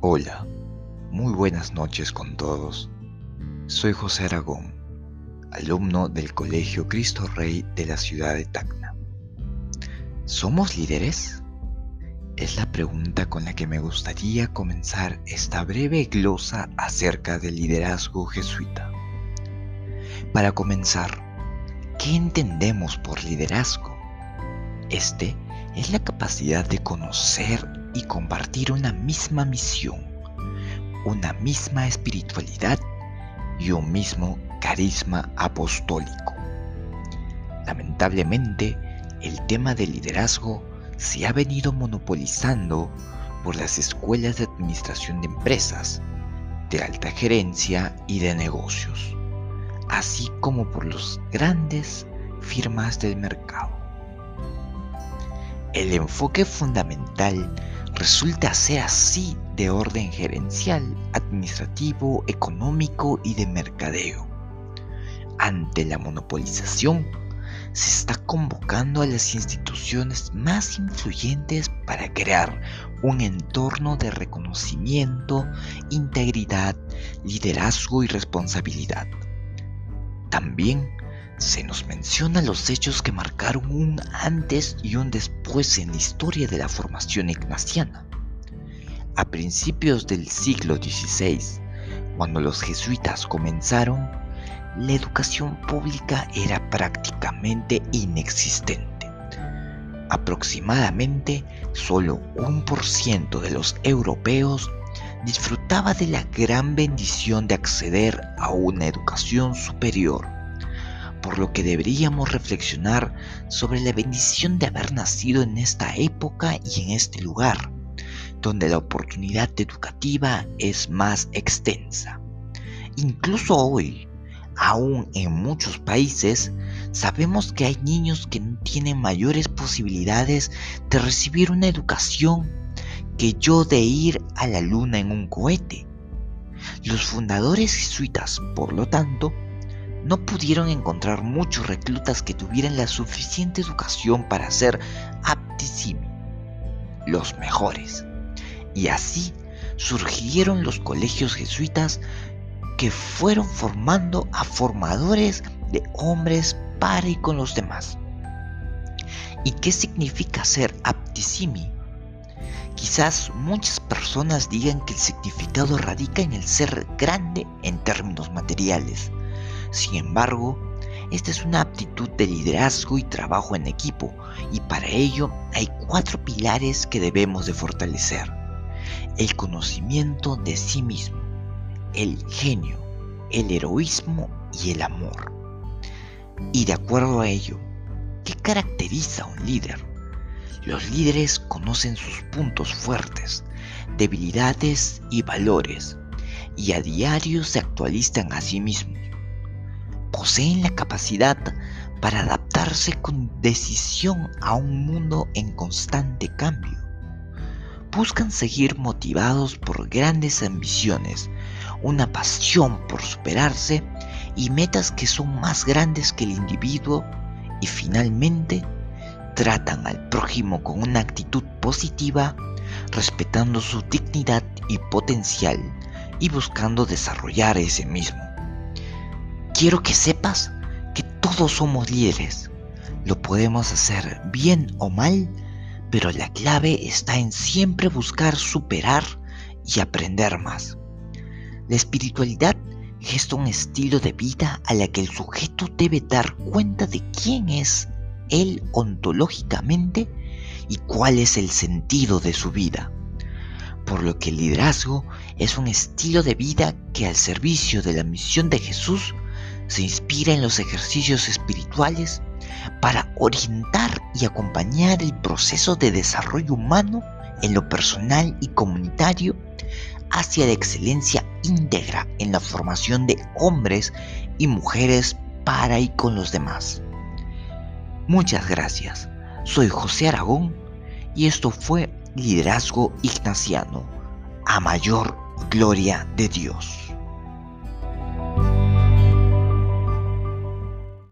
Hola, muy buenas noches con todos. Soy José Aragón, alumno del Colegio Cristo Rey de la ciudad de Tacna. ¿Somos líderes? Es la pregunta con la que me gustaría comenzar esta breve glosa acerca del liderazgo jesuita. Para comenzar, ¿qué entendemos por liderazgo? Este es la capacidad de conocer y compartir una misma misión, una misma espiritualidad y un mismo carisma apostólico. Lamentablemente, el tema del liderazgo se ha venido monopolizando por las escuelas de administración de empresas, de alta gerencia y de negocios, así como por las grandes firmas del mercado. El enfoque fundamental resulta ser así de orden gerencial, administrativo, económico y de mercadeo. Ante la monopolización, se está convocando a las instituciones más influyentes para crear un entorno de reconocimiento, integridad, liderazgo y responsabilidad. También se nos menciona los hechos que marcaron un antes y un después en la historia de la formación ignaciana. A principios del siglo XVI, cuando los jesuitas comenzaron, la educación pública era prácticamente inexistente. Aproximadamente solo un por ciento de los europeos disfrutaba de la gran bendición de acceder a una educación superior por lo que deberíamos reflexionar sobre la bendición de haber nacido en esta época y en este lugar, donde la oportunidad educativa es más extensa. Incluso hoy, aún en muchos países, sabemos que hay niños que no tienen mayores posibilidades de recibir una educación que yo de ir a la luna en un cohete. Los fundadores jesuitas, por lo tanto, no pudieron encontrar muchos reclutas que tuvieran la suficiente educación para ser aptissimi, los mejores. Y así surgieron los colegios jesuitas que fueron formando a formadores de hombres para y con los demás. ¿Y qué significa ser aptissimi? Quizás muchas personas digan que el significado radica en el ser grande en términos materiales, sin embargo, esta es una aptitud de liderazgo y trabajo en equipo y para ello hay cuatro pilares que debemos de fortalecer. El conocimiento de sí mismo, el genio, el heroísmo y el amor. Y de acuerdo a ello, ¿qué caracteriza a un líder? Los líderes conocen sus puntos fuertes, debilidades y valores, y a diario se actualizan a sí mismos poseen la capacidad para adaptarse con decisión a un mundo en constante cambio. Buscan seguir motivados por grandes ambiciones, una pasión por superarse y metas que son más grandes que el individuo y finalmente tratan al prójimo con una actitud positiva, respetando su dignidad y potencial y buscando desarrollar ese mismo. Quiero que sepas que todos somos líderes. Lo podemos hacer bien o mal, pero la clave está en siempre buscar superar y aprender más. La espiritualidad gesta un estilo de vida a la que el sujeto debe dar cuenta de quién es él ontológicamente y cuál es el sentido de su vida. Por lo que el liderazgo es un estilo de vida que al servicio de la misión de Jesús se inspira en los ejercicios espirituales para orientar y acompañar el proceso de desarrollo humano en lo personal y comunitario hacia la excelencia íntegra en la formación de hombres y mujeres para y con los demás. Muchas gracias. Soy José Aragón y esto fue Liderazgo Ignaciano, a mayor gloria de Dios.